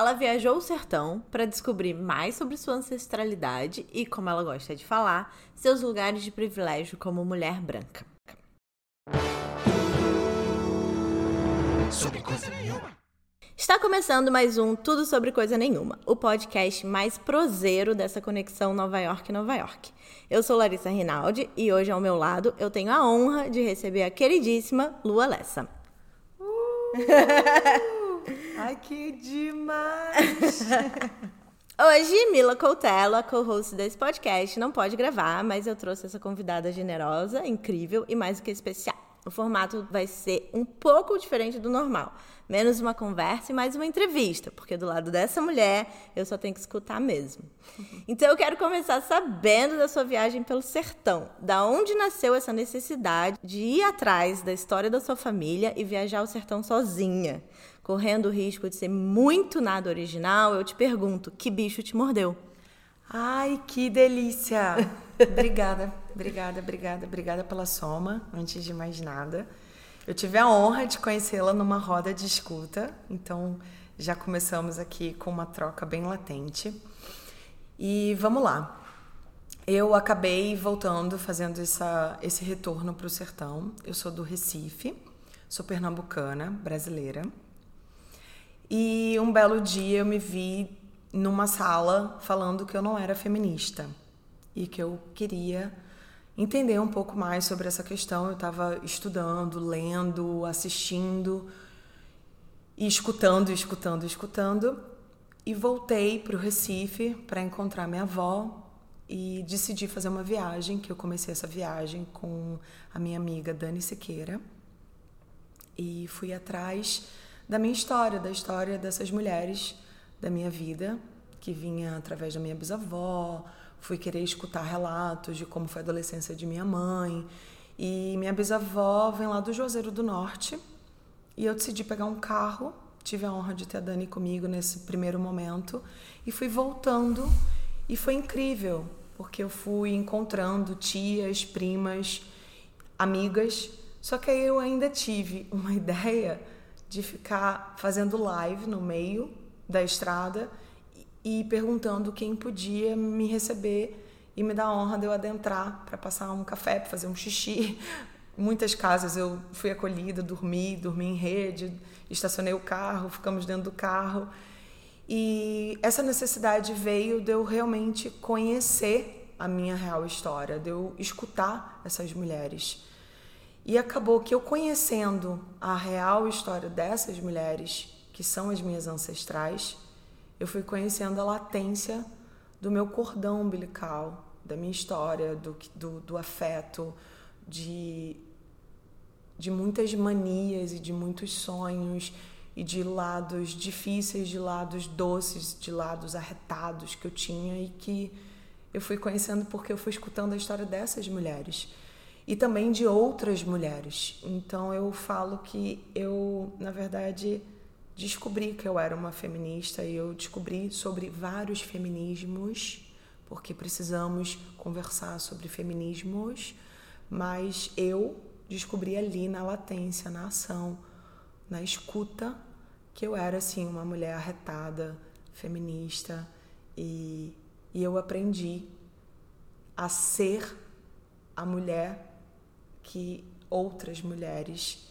ela viajou o sertão para descobrir mais sobre sua ancestralidade e, como ela gosta de falar, seus lugares de privilégio como mulher branca. Sobre coisa nenhuma. Está começando mais um Tudo Sobre Coisa Nenhuma, o podcast mais proseiro dessa conexão Nova York-Nova York. Eu sou Larissa Rinaldi e hoje ao meu lado eu tenho a honra de receber a queridíssima Lua Lessa. Uh, ai, que demais! Hoje, Mila Coutelo, a co-host desse podcast, não pode gravar, mas eu trouxe essa convidada generosa, incrível e mais do que especial. O formato vai ser um pouco diferente do normal. Menos uma conversa e mais uma entrevista, porque do lado dessa mulher eu só tenho que escutar mesmo. Então eu quero começar sabendo da sua viagem pelo sertão. Da onde nasceu essa necessidade de ir atrás da história da sua família e viajar ao sertão sozinha? Correndo o risco de ser muito nada original, eu te pergunto: que bicho te mordeu? Ai, que delícia! obrigada, obrigada, obrigada, obrigada pela soma, antes de mais nada. Eu tive a honra de conhecê-la numa roda de escuta, então já começamos aqui com uma troca bem latente. E vamos lá. Eu acabei voltando, fazendo essa, esse retorno para o sertão. Eu sou do Recife, sou pernambucana, brasileira. E um belo dia eu me vi numa sala falando que eu não era feminista e que eu queria entender um pouco mais sobre essa questão. Eu estava estudando, lendo, assistindo e escutando, escutando, escutando. E voltei para o Recife para encontrar minha avó e decidi fazer uma viagem, que eu comecei essa viagem com a minha amiga Dani Siqueira. E fui atrás da minha história, da história dessas mulheres da minha vida, que vinha através da minha bisavó, fui querer escutar relatos de como foi a adolescência de minha mãe. E minha bisavó vem lá do Juazeiro do Norte. E eu decidi pegar um carro, tive a honra de ter a Dani comigo nesse primeiro momento e fui voltando e foi incrível, porque eu fui encontrando tias, primas, amigas, só que aí eu ainda tive uma ideia de ficar fazendo live no meio da estrada e perguntando quem podia me receber e me dar a honra de eu adentrar para passar um café, para fazer um xixi. Muitas casas eu fui acolhida, dormi, dormi em rede, estacionei o carro, ficamos dentro do carro. E essa necessidade veio de eu realmente conhecer a minha real história, de eu escutar essas mulheres. E acabou que eu conhecendo a real história dessas mulheres, que são as minhas ancestrais, eu fui conhecendo a latência do meu cordão umbilical, da minha história, do, do, do afeto, de, de muitas manias e de muitos sonhos e de lados difíceis, de lados doces, de lados arretados que eu tinha e que eu fui conhecendo porque eu fui escutando a história dessas mulheres e também de outras mulheres. Então eu falo que eu, na verdade, descobri que eu era uma feminista e eu descobri sobre vários feminismos, porque precisamos conversar sobre feminismos, mas eu descobri ali na latência, na ação, na escuta, que eu era assim uma mulher arretada, feminista e, e eu aprendi a ser a mulher que outras mulheres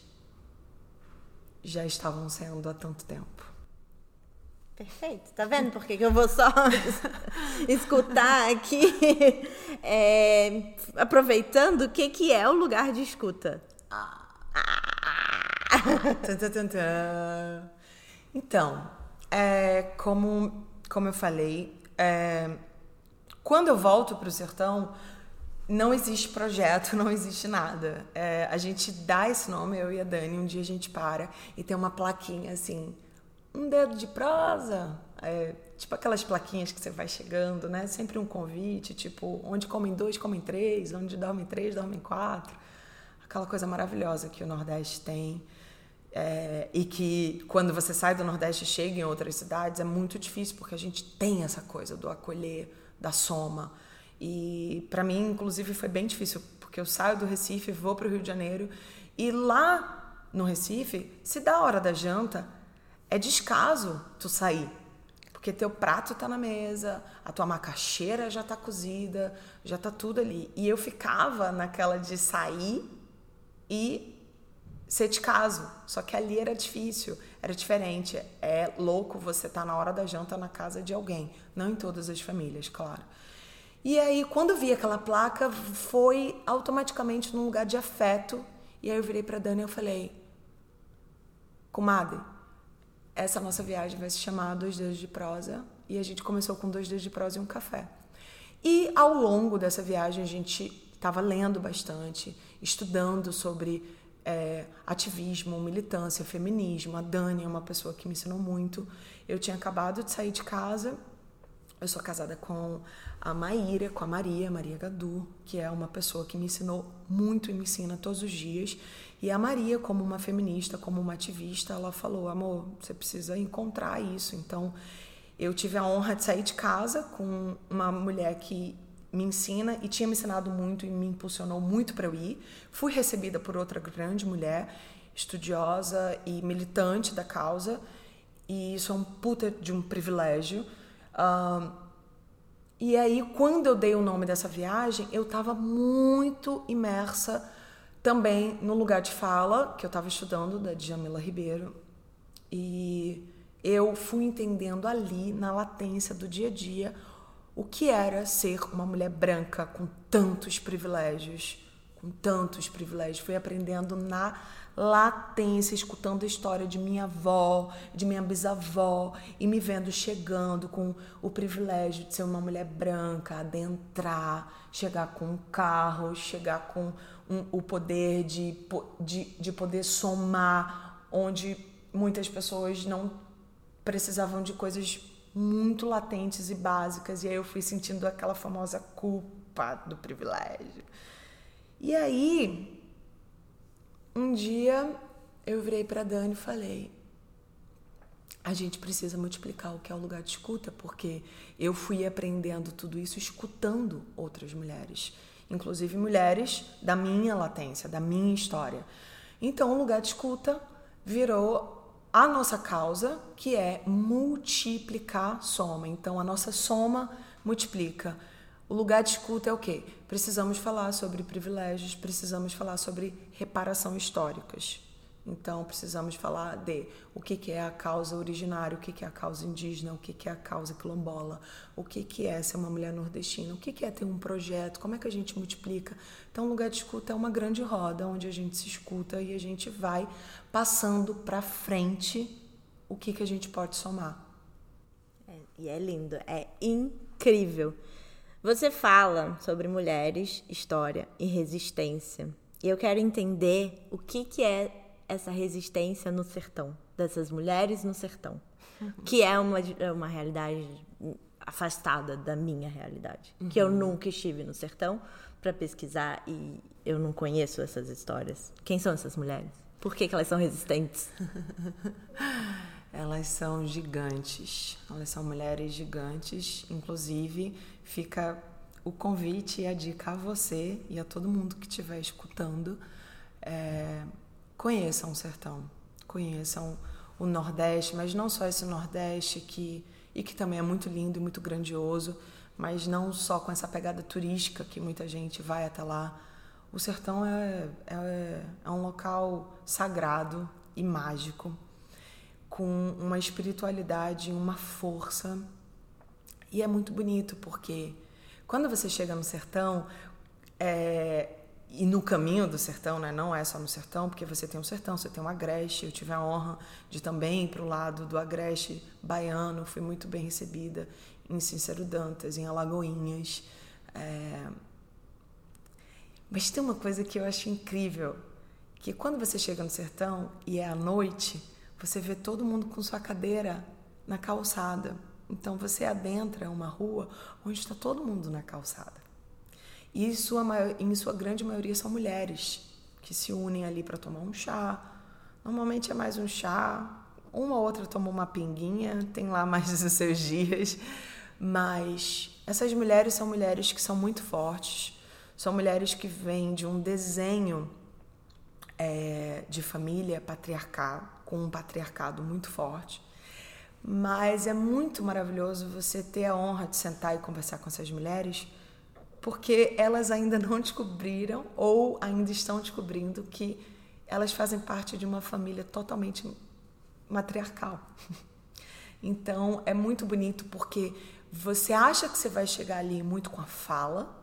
já estavam sendo há tanto tempo. Perfeito. Tá vendo por que, eu vou só escutar aqui? É, aproveitando, o que, que é o lugar de escuta? Então, é, como, como eu falei, é, quando eu volto para o sertão, não existe projeto, não existe nada. É, a gente dá esse nome, eu e a Dani, um dia a gente para e tem uma plaquinha assim, um dedo de prosa, é, tipo aquelas plaquinhas que você vai chegando, né? Sempre um convite, tipo, onde comem dois, comem três, onde dormem três, dormem quatro. Aquela coisa maravilhosa que o Nordeste tem. É, e que quando você sai do Nordeste e chega em outras cidades é muito difícil porque a gente tem essa coisa do acolher, da soma. E para mim, inclusive, foi bem difícil, porque eu saio do Recife, vou para o Rio de Janeiro e lá no Recife, se dá a hora da janta, é descaso tu sair. Porque teu prato tá na mesa, a tua macaxeira já tá cozida, já tá tudo ali. E eu ficava naquela de sair e ser de caso. Só que ali era difícil, era diferente. É louco você estar tá na hora da janta na casa de alguém. Não em todas as famílias, claro. E aí, quando eu vi aquela placa, foi automaticamente num lugar de afeto. E aí eu virei para Dani e eu falei: Comadre, essa nossa viagem vai se chamar Dois Dedos de Prosa. E a gente começou com dois dedos de prosa e um café. E ao longo dessa viagem a gente estava lendo bastante, estudando sobre é, ativismo, militância, feminismo. A Dani é uma pessoa que me ensinou muito. Eu tinha acabado de sair de casa. Eu sou casada com a Maíra, com a Maria, Maria Gadu, que é uma pessoa que me ensinou muito e me ensina todos os dias. E a Maria, como uma feminista, como uma ativista, ela falou: amor, você precisa encontrar isso. Então, eu tive a honra de sair de casa com uma mulher que me ensina e tinha me ensinado muito e me impulsionou muito para eu ir. Fui recebida por outra grande mulher, estudiosa e militante da causa, e isso é um puta de um privilégio. Uh, e aí, quando eu dei o nome dessa viagem, eu estava muito imersa também no lugar de fala que eu estava estudando, da Djamila Ribeiro. E eu fui entendendo ali, na latência do dia a dia, o que era ser uma mulher branca com tantos privilégios, com tantos privilégios. Fui aprendendo na latência, escutando a história de minha avó, de minha bisavó e me vendo chegando com o privilégio de ser uma mulher branca, adentrar, chegar com um carro, chegar com um, o poder de, de, de poder somar, onde muitas pessoas não precisavam de coisas muito latentes e básicas, e aí eu fui sentindo aquela famosa culpa do privilégio. E aí, um dia eu virei para Dani e falei: a gente precisa multiplicar o que é o lugar de escuta, porque eu fui aprendendo tudo isso escutando outras mulheres, inclusive mulheres da minha latência, da minha história. Então, o lugar de escuta virou a nossa causa, que é multiplicar soma. Então, a nossa soma multiplica. O lugar de escuta é o quê? Precisamos falar sobre privilégios, precisamos falar sobre reparação históricas. Então, precisamos falar de o que é a causa originária, o que é a causa indígena, o que é a causa quilombola, o que é ser uma mulher nordestina, o que é ter um projeto, como é que a gente multiplica. Então, o lugar de escuta é uma grande roda onde a gente se escuta e a gente vai passando para frente o que, que a gente pode somar. É, e é lindo, é incrível. Você fala sobre mulheres, história e resistência. E eu quero entender o que, que é essa resistência no sertão, dessas mulheres no sertão, que é uma, é uma realidade afastada da minha realidade, uhum. que eu uhum. nunca estive no sertão para pesquisar e eu não conheço essas histórias. Quem são essas mulheres? Por que, que elas são resistentes? elas são gigantes, elas são mulheres gigantes, inclusive fica o convite e a dica a você e a todo mundo que estiver escutando. É, conheçam o sertão, conheçam o Nordeste, mas não só esse Nordeste que e que também é muito lindo e muito grandioso, mas não só com essa pegada turística que muita gente vai até lá. O sertão é, é, é um local sagrado e mágico, com uma espiritualidade, uma força. E é muito bonito porque quando você chega no sertão, é, e no caminho do sertão, né? não é só no sertão, porque você tem um sertão, você tem um agreste. Eu tive a honra de também ir para o lado do agreste baiano, fui muito bem recebida em Cícero Dantas, em Alagoinhas. É... Mas tem uma coisa que eu acho incrível, que quando você chega no sertão e é à noite, você vê todo mundo com sua cadeira na calçada. Então você adentra uma rua onde está todo mundo na calçada. E sua, em sua grande maioria são mulheres que se unem ali para tomar um chá. Normalmente é mais um chá, uma ou outra toma uma pinguinha, tem lá mais os seus dias. Mas essas mulheres são mulheres que são muito fortes, são mulheres que vêm de um desenho é, de família patriarcal, com um patriarcado muito forte. Mas é muito maravilhoso você ter a honra de sentar e conversar com essas mulheres, porque elas ainda não descobriram ou ainda estão descobrindo que elas fazem parte de uma família totalmente matriarcal. Então é muito bonito porque você acha que você vai chegar ali muito com a fala,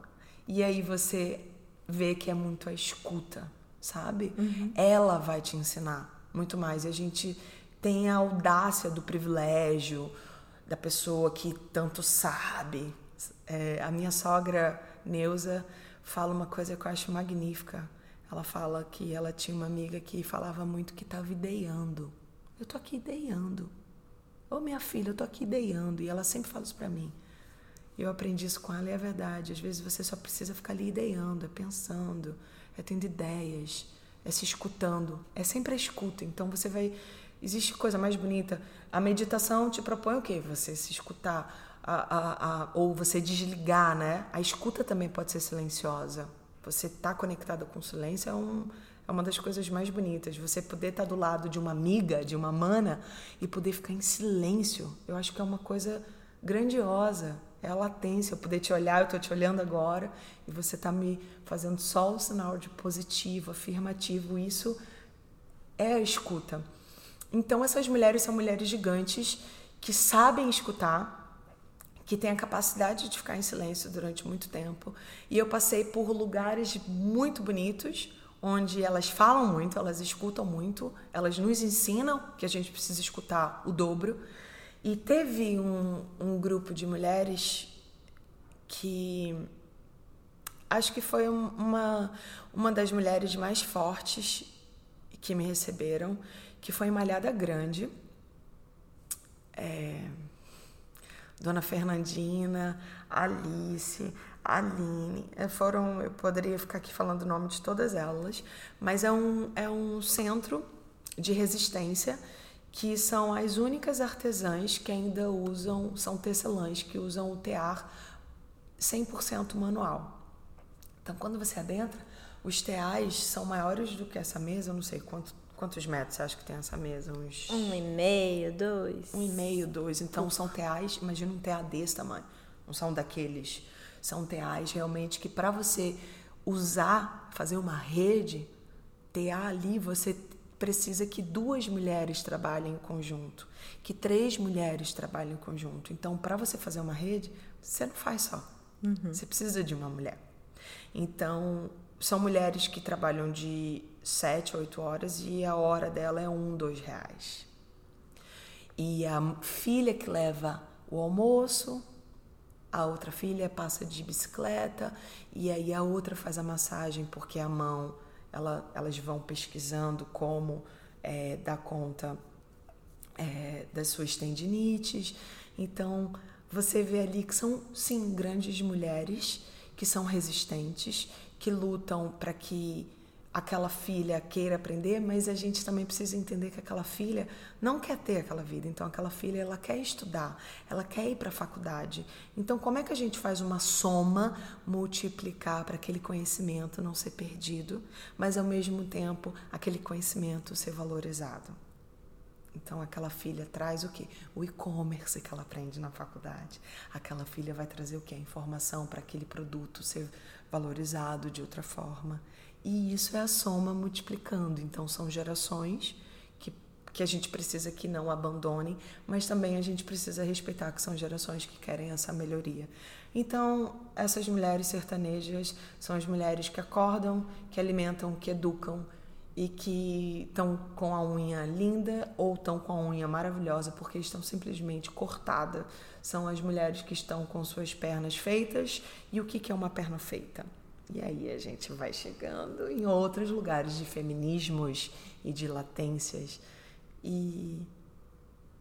e aí você vê que é muito a escuta, sabe? Uhum. Ela vai te ensinar muito mais. E a gente tem a audácia do privilégio da pessoa que tanto sabe. É, a minha sogra, Neuza, fala uma coisa que eu acho magnífica. Ela fala que ela tinha uma amiga que falava muito que estava ideando. Eu tô aqui ideando. Ô minha filha, eu tô aqui ideando. E ela sempre fala isso para mim. Eu aprendi isso com ela e é verdade. Às vezes você só precisa ficar ali ideando, é pensando, é tendo ideias, é se escutando. É sempre a escuta. Então você vai. Existe coisa mais bonita. A meditação te propõe o quê? Você se escutar. A, a, a, ou você desligar, né? A escuta também pode ser silenciosa. Você estar tá conectada com o silêncio é, um, é uma das coisas mais bonitas. Você poder estar tá do lado de uma amiga, de uma mana, e poder ficar em silêncio. Eu acho que é uma coisa grandiosa. É a latência, eu poder te olhar, eu estou te olhando agora, e você está me fazendo só o sinal de positivo, afirmativo. Isso é a escuta. Então, essas mulheres são mulheres gigantes que sabem escutar, que têm a capacidade de ficar em silêncio durante muito tempo. E eu passei por lugares muito bonitos, onde elas falam muito, elas escutam muito, elas nos ensinam que a gente precisa escutar o dobro. E teve um, um grupo de mulheres que acho que foi uma, uma das mulheres mais fortes que me receberam, que foi em Malhada Grande. É, Dona Fernandina, Alice, Aline, é, foram, eu poderia ficar aqui falando o nome de todas elas, mas é um, é um centro de resistência que são as únicas artesãs que ainda usam, são tecelãs que usam o tear 100% manual. Então, quando você adentra, os teais são maiores do que essa mesa, eu não sei quanto, quantos metros você acha que tem essa mesa? Uns... Um e meio, dois. Um e meio, dois. Então, são teais, imagina um tear desse tamanho. Não são daqueles são teais realmente que para você usar, fazer uma rede, tear ali, você precisa que duas mulheres trabalhem em conjunto, que três mulheres trabalhem em conjunto. Então, para você fazer uma rede, você não faz só. Uhum. Você precisa de uma mulher. Então, são mulheres que trabalham de sete, oito horas e a hora dela é um, dois reais. E a filha que leva o almoço, a outra filha passa de bicicleta e aí a outra faz a massagem porque a mão, ela, elas vão pesquisando como é, dar conta é, das suas tendinites. Então você vê ali que são sim grandes mulheres que são resistentes, que lutam para que aquela filha queira aprender, mas a gente também precisa entender que aquela filha não quer ter aquela vida. Então aquela filha ela quer estudar, ela quer ir para a faculdade. Então como é que a gente faz uma soma multiplicar para aquele conhecimento não ser perdido, mas ao mesmo tempo aquele conhecimento ser valorizado? Então aquela filha traz o que? O e-commerce que ela aprende na faculdade. Aquela filha vai trazer o que? A informação para aquele produto ser valorizado de outra forma. E isso é a soma multiplicando. Então, são gerações que, que a gente precisa que não abandonem, mas também a gente precisa respeitar que são gerações que querem essa melhoria. Então, essas mulheres sertanejas são as mulheres que acordam, que alimentam, que educam e que estão com a unha linda ou estão com a unha maravilhosa porque estão simplesmente cortada. São as mulheres que estão com suas pernas feitas. E o que é uma perna feita? E aí a gente vai chegando em outros lugares de feminismos e de latências. E,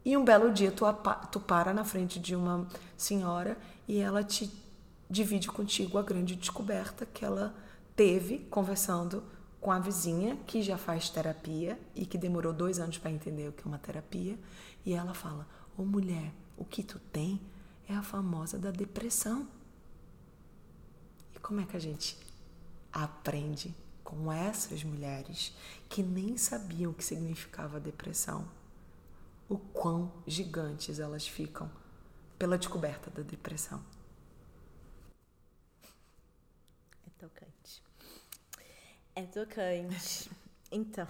e um belo dia tu, tu para na frente de uma senhora e ela te divide contigo a grande descoberta que ela teve conversando com a vizinha que já faz terapia e que demorou dois anos para entender o que é uma terapia. E ela fala: Ô oh, mulher, o que tu tem é a famosa da depressão. Como é que a gente aprende com essas mulheres que nem sabiam o que significava depressão? o quão gigantes elas ficam pela descoberta da depressão. É tocante. É tocante. Então,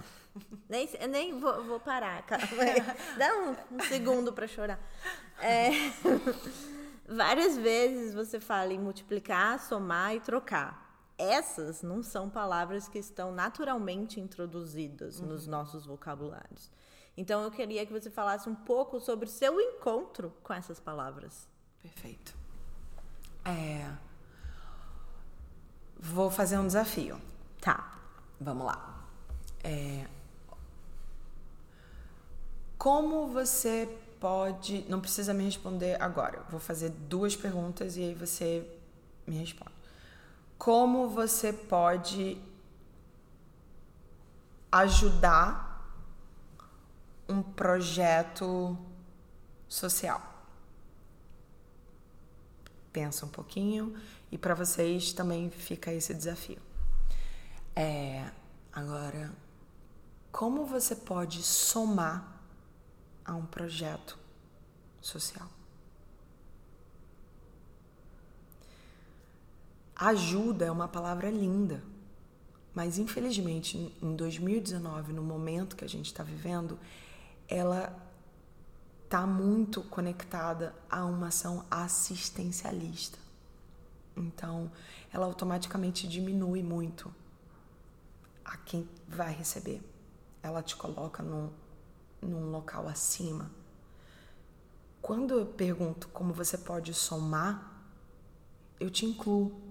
nem, nem vou, vou parar, calma aí. Dá um, um segundo para chorar. É, várias vezes você fala em multiplicar, somar e trocar. Essas não são palavras que estão naturalmente introduzidas uhum. nos nossos vocabulários. Então eu queria que você falasse um pouco sobre o seu encontro com essas palavras. Perfeito. É... Vou fazer um desafio. Tá. Vamos lá. É... Como você pode. Não precisa me responder agora. Vou fazer duas perguntas e aí você me responde. Como você pode ajudar um projeto social? Pensa um pouquinho e para vocês também fica esse desafio. É, agora, como você pode somar a um projeto social? Ajuda é uma palavra linda, mas infelizmente em 2019, no momento que a gente está vivendo, ela está muito conectada a uma ação assistencialista. Então, ela automaticamente diminui muito a quem vai receber. Ela te coloca num, num local acima. Quando eu pergunto como você pode somar, eu te incluo.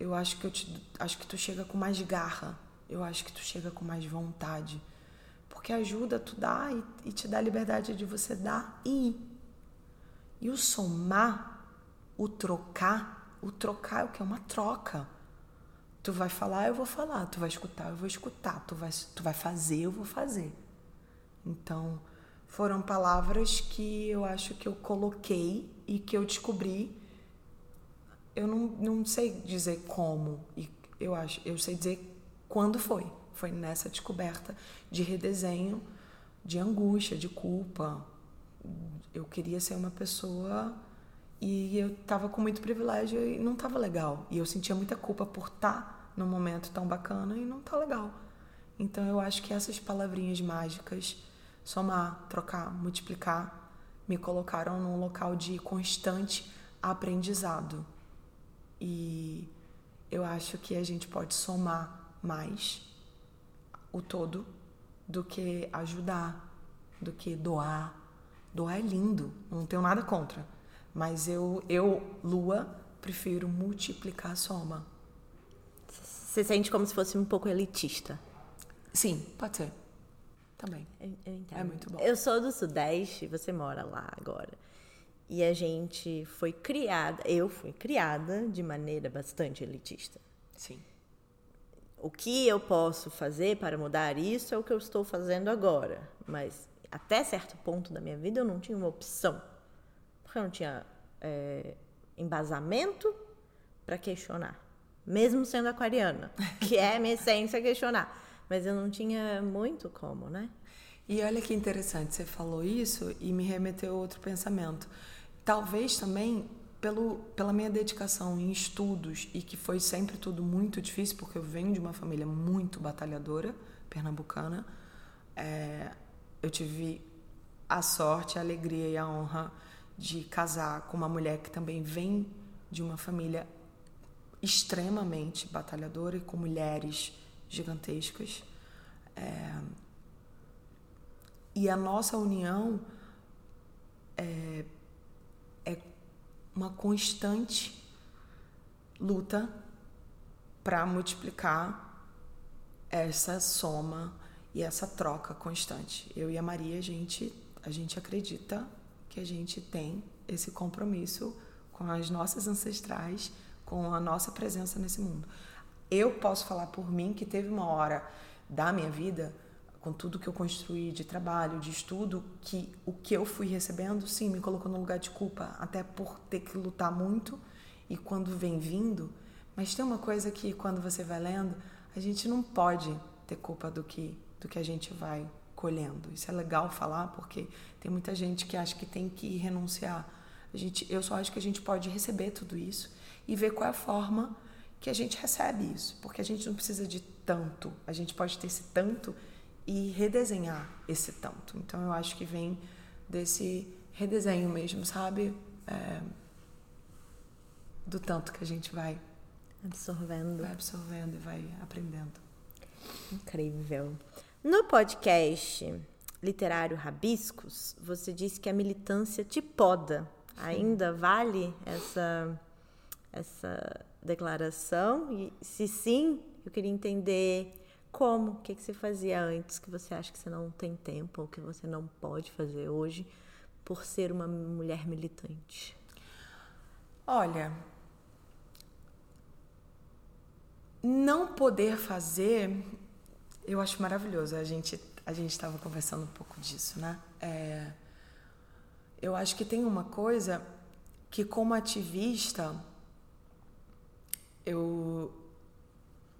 Eu acho que eu te, acho que tu chega com mais garra. Eu acho que tu chega com mais vontade porque ajuda tu dar e, e te dá a liberdade de você dar e ir. E o somar, o trocar, o trocar é o que? É uma troca. Tu vai falar, eu vou falar. Tu vai escutar, eu vou escutar. Tu vai, tu vai fazer, eu vou fazer. Então, foram palavras que eu acho que eu coloquei e que eu descobri. Eu não, não sei dizer como, e eu acho, eu sei dizer quando foi. Foi nessa descoberta de redesenho, de angústia, de culpa. Eu queria ser uma pessoa e eu estava com muito privilégio e não estava legal. E eu sentia muita culpa por estar tá num momento tão bacana e não tá legal. Então eu acho que essas palavrinhas mágicas, somar, trocar, multiplicar, me colocaram num local de constante aprendizado. E eu acho que a gente pode somar mais o todo do que ajudar, do que doar. Doar é lindo, não tenho nada contra. Mas eu, eu Lua, prefiro multiplicar a soma. Você sente como se fosse um pouco elitista? Sim, pode ser. Também. Eu, eu entendo. É muito bom. Eu sou do Sudeste, você mora lá agora. E a gente foi criada, eu fui criada de maneira bastante elitista. Sim. O que eu posso fazer para mudar isso é o que eu estou fazendo agora. Mas até certo ponto da minha vida eu não tinha uma opção. Porque eu não tinha é, embasamento para questionar. Mesmo sendo aquariana, que é minha essência questionar. Mas eu não tinha muito como, né? E olha que interessante, você falou isso e me remeteu a outro pensamento. Talvez também pelo, pela minha dedicação em estudos e que foi sempre tudo muito difícil, porque eu venho de uma família muito batalhadora, pernambucana, é, eu tive a sorte, a alegria e a honra de casar com uma mulher que também vem de uma família extremamente batalhadora e com mulheres gigantescas. É, e a nossa união é, é uma constante luta para multiplicar essa soma e essa troca constante. Eu e a Maria, a gente, a gente acredita que a gente tem esse compromisso com as nossas ancestrais, com a nossa presença nesse mundo. Eu posso falar por mim que teve uma hora da minha vida com tudo que eu construí de trabalho, de estudo, que o que eu fui recebendo, sim, me colocou no lugar de culpa, até por ter que lutar muito e quando vem vindo. Mas tem uma coisa que quando você vai lendo, a gente não pode ter culpa do que do que a gente vai Isso é legal falar porque tem muita gente que acha que tem que renunciar. A gente, eu só acho que a gente pode receber tudo isso e ver qual é a forma que a gente recebe isso, porque a gente não precisa de tanto. A gente pode ter esse tanto e redesenhar esse tanto. Então eu acho que vem desse redesenho mesmo, sabe? É, do tanto que a gente vai absorvendo. Vai absorvendo e vai aprendendo. Incrível. No podcast literário Rabiscos, você disse que a militância te poda. Ainda vale essa essa declaração? E se sim, eu queria entender como, o que, que você fazia antes que você acha que você não tem tempo ou que você não pode fazer hoje por ser uma mulher militante? Olha, não poder fazer, eu acho maravilhoso. A gente a gente estava conversando um pouco disso, né? É, eu acho que tem uma coisa que como ativista eu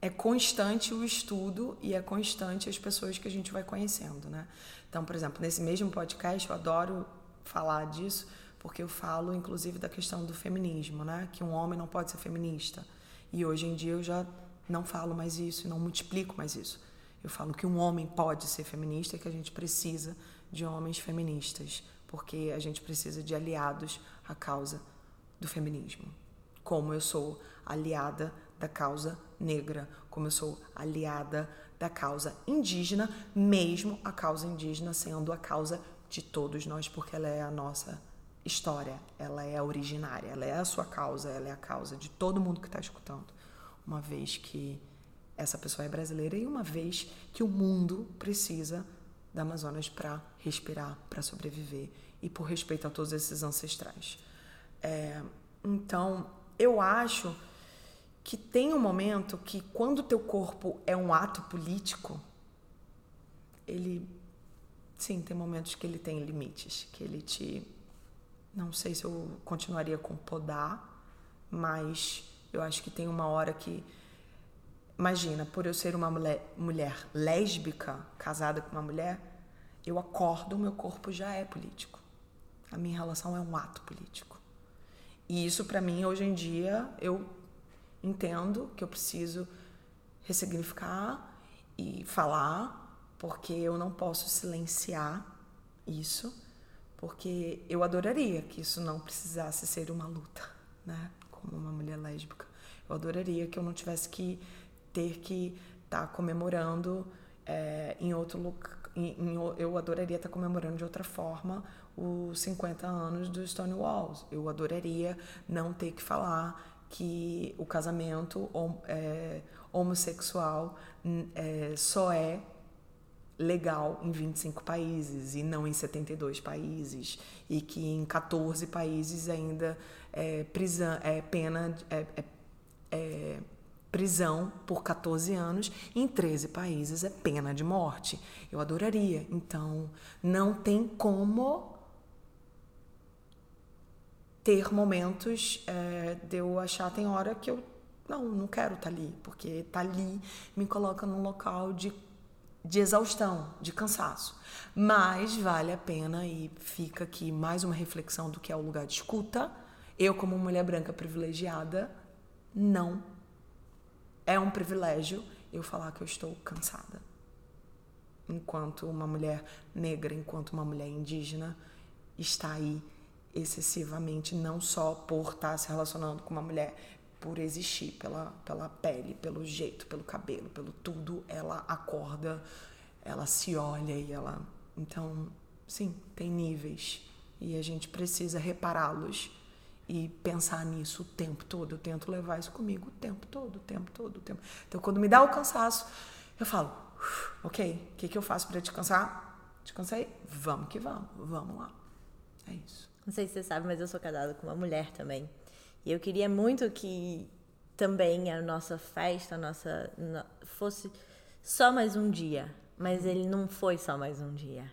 é constante o estudo e é constante as pessoas que a gente vai conhecendo, né? Então, por exemplo, nesse mesmo podcast eu adoro falar disso porque eu falo inclusive da questão do feminismo, né? Que um homem não pode ser feminista. E hoje em dia eu já não falo mais isso, não multiplico mais isso. Eu falo que um homem pode ser feminista e que a gente precisa de homens feministas, porque a gente precisa de aliados à causa do feminismo. Como eu sou aliada da causa negra, como eu sou aliada da causa indígena, mesmo a causa indígena sendo a causa de todos nós, porque ela é a nossa história, ela é originária, ela é a sua causa, ela é a causa de todo mundo que está escutando. Uma vez que essa pessoa é brasileira e uma vez que o mundo precisa da Amazonas para respirar, para sobreviver e por respeito a todos esses ancestrais. É, então, eu acho que tem um momento que quando o teu corpo é um ato político, ele sim, tem momentos que ele tem limites, que ele te não sei se eu continuaria com podar, mas eu acho que tem uma hora que imagina, por eu ser uma mulher, mulher lésbica, casada com uma mulher, eu acordo, o meu corpo já é político. A minha relação é um ato político. E isso para mim hoje em dia eu entendo que eu preciso ressignificar e falar, porque eu não posso silenciar isso, porque eu adoraria que isso não precisasse ser uma luta, né? Como uma mulher lésbica. Eu adoraria que eu não tivesse que ter que estar tá comemorando é, em outro lugar. eu adoraria estar tá comemorando de outra forma os 50 anos do Stonewall. Eu adoraria não ter que falar que o casamento é, homossexual é, só é legal em 25 países e não em 72 países e que em 14 países ainda é, prisão, é pena é, é, é, prisão por 14 anos em 13 países é pena de morte. Eu adoraria. Então, não tem como ter momentos é, de eu achar, tem hora que eu não, não quero estar tá ali, porque estar tá ali me coloca num local de, de exaustão, de cansaço. Mas vale a pena e fica aqui mais uma reflexão do que é o lugar de escuta. Eu, como mulher branca privilegiada, não é um privilégio eu falar que eu estou cansada. Enquanto uma mulher negra, enquanto uma mulher indígena está aí excessivamente, não só por estar se relacionando com uma mulher, por existir, pela, pela pele, pelo jeito, pelo cabelo, pelo tudo, ela acorda, ela se olha e ela. Então, sim, tem níveis e a gente precisa repará-los e pensar nisso o tempo todo. Eu tento levar isso comigo o tempo todo, o tempo todo, o tempo. Então, quando me dá o cansaço, eu falo, ok, o que, que eu faço para descansar? Descansei? Vamos que vamos, vamos lá. É isso. Não sei se você sabe, mas eu sou casada com uma mulher também. E eu queria muito que também a nossa festa, a nossa fosse só mais um dia, mas ele não foi só mais um dia.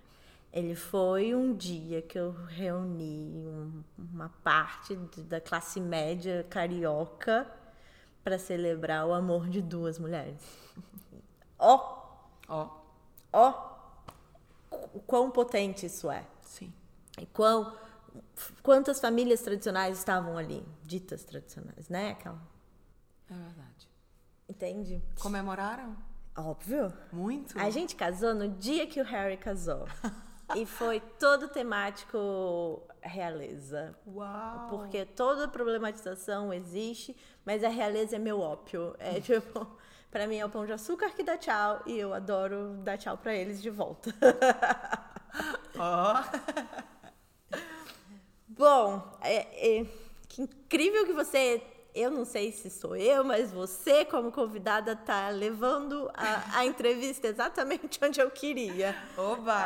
Ele foi um dia que eu reuni um, uma parte da classe média carioca para celebrar o amor de duas mulheres. Ó, ó, ó, quão potente isso é. Sim. E quão, quantas famílias tradicionais estavam ali, ditas tradicionais, né? Aquela, É verdade. entende? Comemoraram? Óbvio. Muito? A gente casou no dia que o Harry casou. e foi todo temático realeza. Uau! Porque toda problematização existe, mas a realeza é meu ópio. É tipo, pra mim é o pão de açúcar que dá tchau e eu adoro dar tchau pra eles de volta. Ó! Bom, é- é- que incrível que você. Eu não sei se sou eu, mas você, como convidada, tá levando a, a entrevista exatamente onde eu queria. Oba!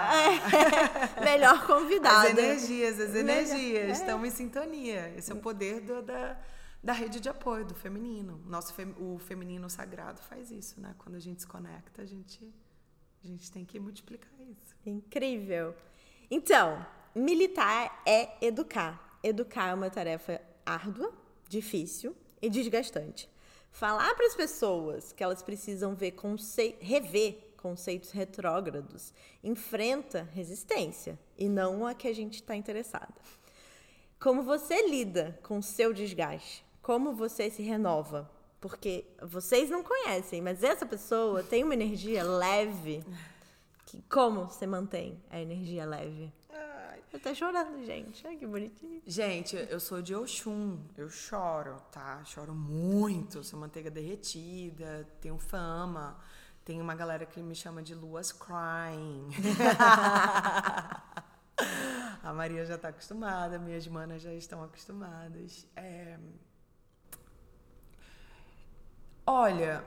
Melhor convidada. As energias, as energias é. estão em sintonia. Esse é o poder do- da, da rede de apoio, do feminino. Nosso o feminino sagrado faz isso, né? Quando a gente se conecta, a gente, a gente tem que multiplicar isso. Incrível. Então, militar é educar. Educar é uma tarefa árdua, difícil e desgastante. Falar para as pessoas que elas precisam ver conce... rever conceitos retrógrados enfrenta resistência e não a que a gente está interessada. Como você lida com seu desgaste? Como você se renova? Porque vocês não conhecem, mas essa pessoa tem uma energia leve. Que, como você mantém a energia leve? Eu tô chorando, gente. Ai, que bonitinho. Gente, eu sou de Oxum, eu choro, tá? Choro muito, sou manteiga derretida, tenho fama. Tem uma galera que me chama de Luas Crying. A Maria já tá acostumada, minhas manas já estão acostumadas. É... Olha,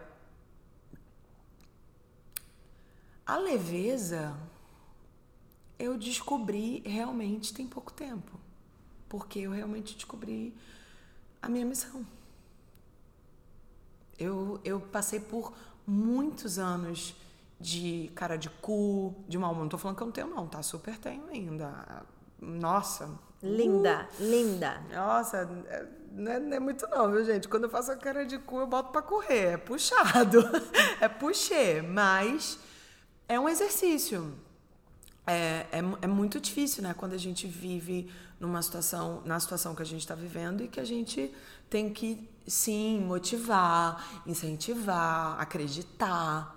a leveza eu descobri realmente tem pouco tempo. Porque eu realmente descobri a minha missão. Eu, eu passei por muitos anos de cara de cu, de mal. Não tô falando que eu não tenho, não, tá? Super tenho ainda. Nossa. Linda, linda. Nossa, é- não é, não é muito não, viu, gente? Quando eu faço a cara de cu, eu boto pra correr. É puxado. é puxê, mas é um exercício. É, é, é muito difícil, né? Quando a gente vive numa situação, na situação que a gente está vivendo e que a gente tem que, sim, motivar, incentivar, acreditar.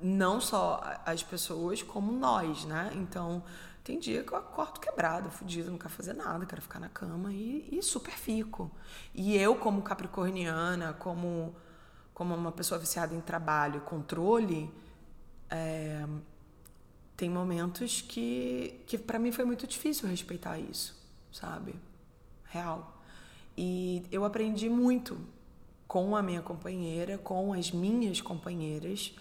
Não só as pessoas, como nós, né? Então, tem dia que eu acordo quebrada, fodida, não quero fazer nada, quero ficar na cama e, e super fico. E eu, como capricorniana, como, como uma pessoa viciada em trabalho e controle, é, tem momentos que, que para mim foi muito difícil respeitar isso, sabe? Real. E eu aprendi muito com a minha companheira, com as minhas companheiras.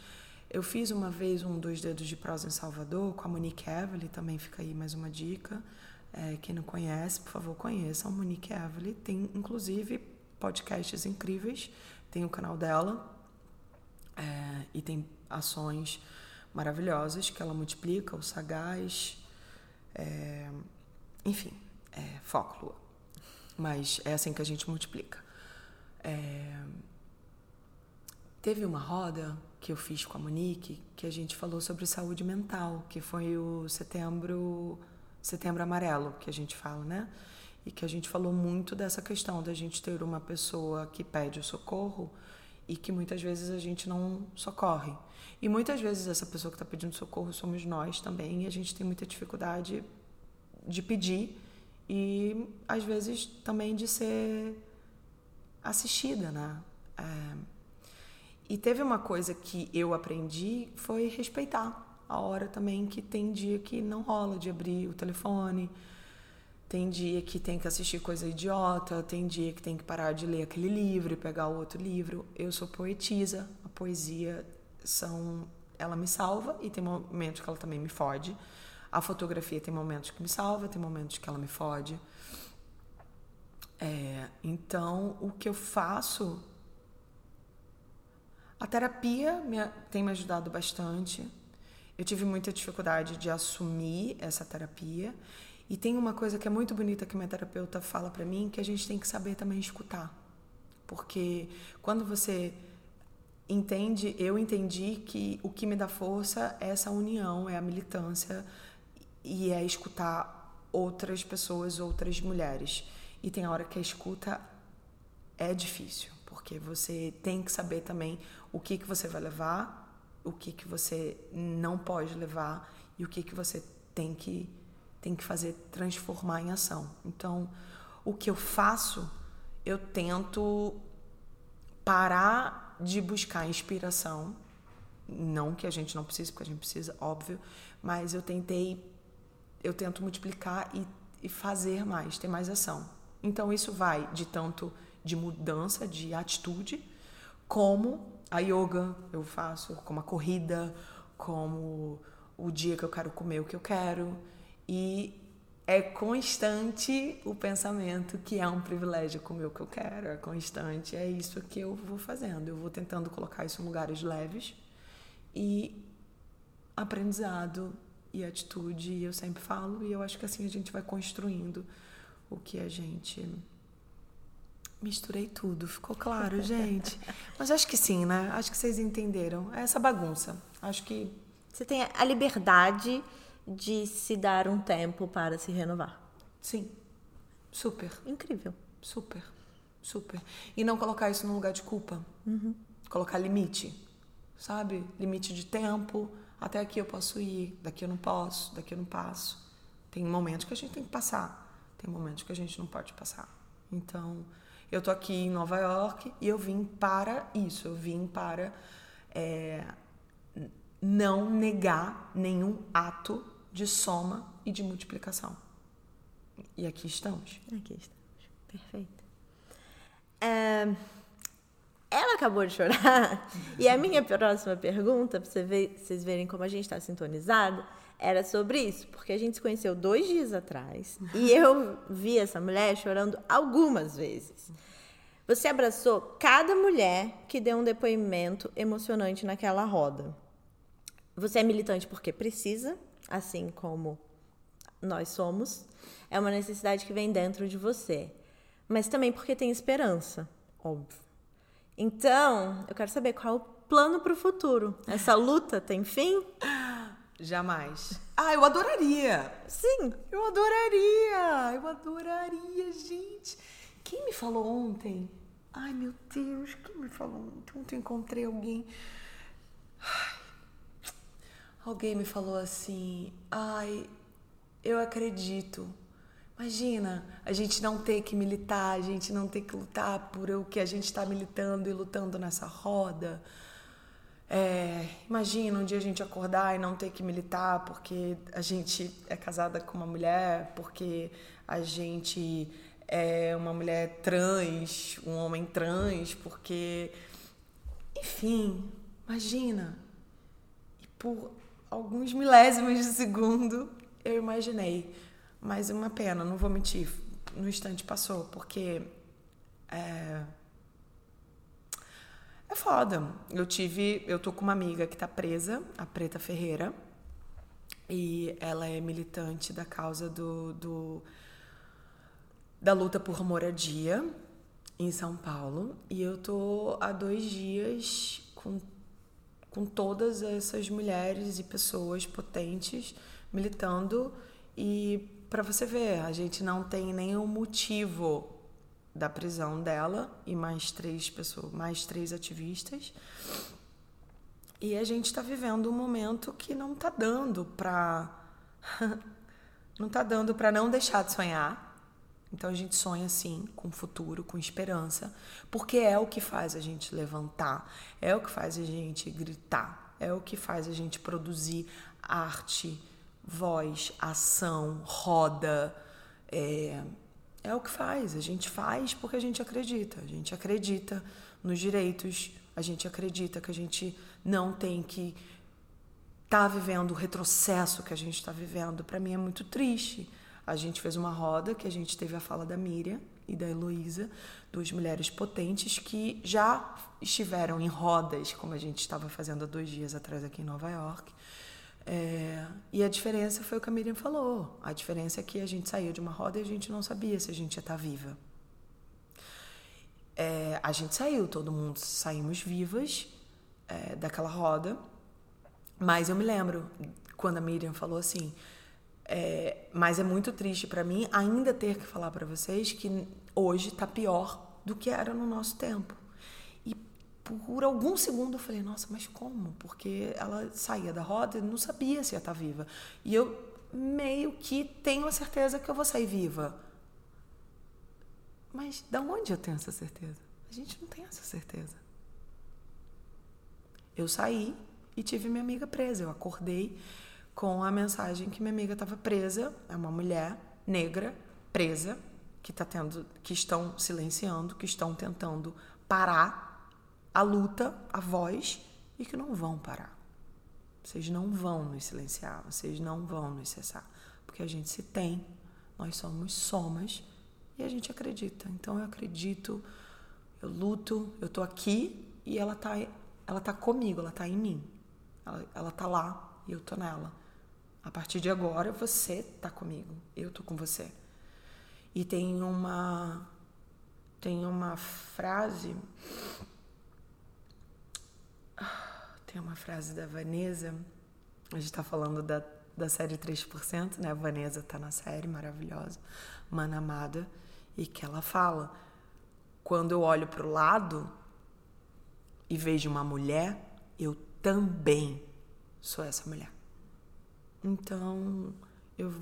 Eu fiz uma vez um Dois Dedos de Prosa em Salvador com a Monique Evely, também fica aí mais uma dica. É, quem não conhece, por favor, conheçam a Monique Evely. Tem, inclusive, podcasts incríveis. Tem o canal dela, é, e tem ações maravilhosas que ela multiplica, o sagaz, é, enfim, é foco, Lua. Mas é assim que a gente multiplica. É, teve uma roda que eu fiz com a Monique que a gente falou sobre saúde mental, que foi o setembro, setembro amarelo, que a gente fala, né? E que a gente falou muito dessa questão da gente ter uma pessoa que pede o socorro e que muitas vezes a gente não socorre. E muitas vezes essa pessoa que está pedindo socorro somos nós também, e a gente tem muita dificuldade de pedir e às vezes também de ser assistida, né? É, e teve uma coisa que eu aprendi foi respeitar a hora também que tem dia que não rola de abrir o telefone, tem dia que tem que assistir coisa idiota, tem dia que tem que parar de ler aquele livro e pegar o outro livro. Eu sou poetisa, a poesia são ela me salva e tem momentos que ela também me fode. A fotografia tem momentos que me salva, tem momentos que ela me fode. É, então, o que eu faço a terapia me, tem me ajudado bastante. Eu tive muita dificuldade de assumir essa terapia. E tem uma coisa que é muito bonita que minha terapeuta fala para mim, que a gente tem que saber também escutar. Porque quando você entende, eu entendi que o que me dá força é essa união, é a militância, e é escutar outras pessoas, outras mulheres. E tem hora que a escuta é difícil, porque você tem que saber também o que, que você vai levar, o que, que você não pode levar e o que, que você tem que, tem que fazer transformar em ação. Então, o que eu faço, eu tento parar de buscar inspiração. Não que a gente não precise, porque a gente precisa, óbvio, mas eu tentei, eu tento multiplicar e, e fazer mais, ter mais ação. Então, isso vai de tanto de mudança de atitude, como a yoga eu faço, como a corrida, como o dia que eu quero comer o que eu quero. E é constante o pensamento que é um privilégio comer o que eu quero, é constante, é isso que eu vou fazendo. Eu vou tentando colocar isso em lugares leves e aprendizado e atitude, eu sempre falo, e eu acho que assim a gente vai construindo o que a gente Misturei tudo, ficou claro, gente. Mas acho que sim, né? Acho que vocês entenderam. É essa bagunça. Acho que. Você tem a liberdade de se dar um tempo para se renovar. Sim. Super. Incrível. Super. Super. E não colocar isso no lugar de culpa. Uhum. Colocar limite. Sabe? Limite de tempo. Até aqui eu posso ir, daqui eu não posso, daqui eu não passo. Tem momentos que a gente tem que passar. Tem momentos que a gente não pode passar. Então, eu tô aqui em Nova York e eu vim para isso. Eu vim para é, não negar nenhum ato de soma e de multiplicação. E aqui estamos. Aqui estamos. Perfeito. É, ela acabou de chorar. e a minha próxima pergunta, para vocês verem como a gente está sintonizado, era sobre isso, porque a gente se conheceu dois dias atrás e eu vi essa mulher chorando algumas vezes. Você abraçou cada mulher que deu um depoimento emocionante naquela roda. Você é militante porque precisa, assim como nós somos. É uma necessidade que vem dentro de você. Mas também porque tem esperança, óbvio. Então, eu quero saber qual é o plano para o futuro. Essa luta tem fim? Jamais. Ah, eu adoraria. Sim. Eu adoraria. Eu adoraria, gente. Quem me falou ontem? Ai, meu Deus, quem me falou ontem? Ontem encontrei alguém. Alguém me falou assim: ai, eu acredito. Imagina a gente não ter que militar, a gente não ter que lutar por o que a gente está militando e lutando nessa roda. É, imagina um dia a gente acordar e não ter que militar porque a gente é casada com uma mulher, porque a gente é uma mulher trans, um homem trans, porque. Enfim, imagina. E por alguns milésimos de segundo eu imaginei. Mas uma pena, não vou mentir, no instante passou, porque. É, é foda. Eu tive. Eu tô com uma amiga que tá presa, a Preta Ferreira. E ela é militante da causa do, do da luta por moradia em São Paulo. E eu tô há dois dias com, com todas essas mulheres e pessoas potentes militando. E para você ver, a gente não tem nenhum motivo da prisão dela e mais três pessoas, mais três ativistas. E a gente está vivendo um momento que não está dando para não está dando para não deixar de sonhar. Então a gente sonha sim com futuro, com esperança, porque é o que faz a gente levantar, é o que faz a gente gritar, é o que faz a gente produzir arte, voz, ação, roda, é, é o que faz. A gente faz porque a gente acredita. A gente acredita nos direitos, a gente acredita que a gente não tem que estar tá vivendo o retrocesso que a gente está vivendo. Para mim é muito triste. A gente fez uma roda que a gente teve a fala da Miriam e da Heloísa, duas mulheres potentes que já estiveram em rodas, como a gente estava fazendo há dois dias atrás aqui em Nova York, é, e a diferença foi o que a Miriam falou. A diferença é que a gente saiu de uma roda e a gente não sabia se a gente ia estar viva. É, a gente saiu, todo mundo saímos vivas é, daquela roda. Mas eu me lembro quando a Miriam falou assim: É, mas é muito triste para mim ainda ter que falar para vocês que hoje tá pior do que era no nosso tempo. E por algum segundo eu falei, nossa, mas como? Porque ela saía da roda e não sabia se ia estar tá viva. E eu meio que tenho a certeza que eu vou sair viva. Mas da onde eu tenho essa certeza? A gente não tem essa certeza. Eu saí e tive minha amiga presa. Eu acordei com a mensagem que minha amiga estava presa, é uma mulher negra presa que tá tendo, que estão silenciando, que estão tentando parar a luta, a voz e que não vão parar. Vocês não vão nos silenciar, vocês não vão nos cessar, porque a gente se tem, nós somos somas e a gente acredita. Então eu acredito, eu luto, eu tô aqui e ela tá, ela tá comigo, ela tá em mim. Ela, ela tá lá e eu tô nela. A partir de agora você tá comigo, eu tô com você. E tem uma tem uma frase tem uma frase da Vanessa, a gente está falando da, da série 3%, né? A Vanessa tá na série maravilhosa, Mana Amada e que ela fala: quando eu olho para o lado e vejo uma mulher, eu também sou essa mulher. Então, eu,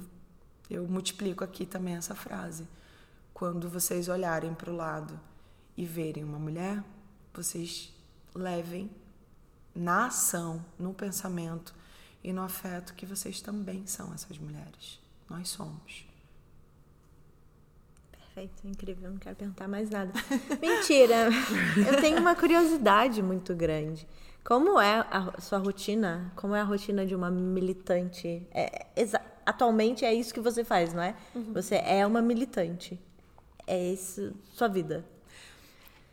eu multiplico aqui também essa frase. Quando vocês olharem para o lado e verem uma mulher, vocês levem na ação, no pensamento e no afeto que vocês também são essas mulheres. Nós somos perfeito, incrível, não quero perguntar mais nada. Mentira! Eu tenho uma curiosidade muito grande. Como é a sua rotina? Como é a rotina de uma militante? É, atualmente é isso que você faz, não é? Uhum. Você é uma militante. É isso sua vida.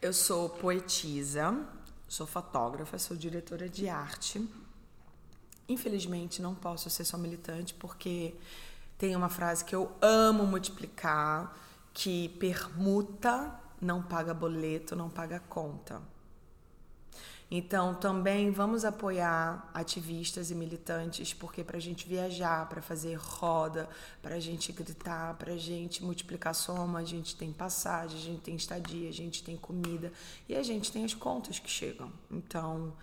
Eu sou poetisa, sou fotógrafa, sou diretora de arte. Infelizmente não posso ser só militante porque tem uma frase que eu amo multiplicar que permuta não paga boleto, não paga conta. Então, também vamos apoiar ativistas e militantes, porque para a gente viajar, para fazer roda, para a gente gritar, para a gente multiplicar soma, a gente tem passagem, a gente tem estadia, a gente tem comida e a gente tem as contas que chegam. Então,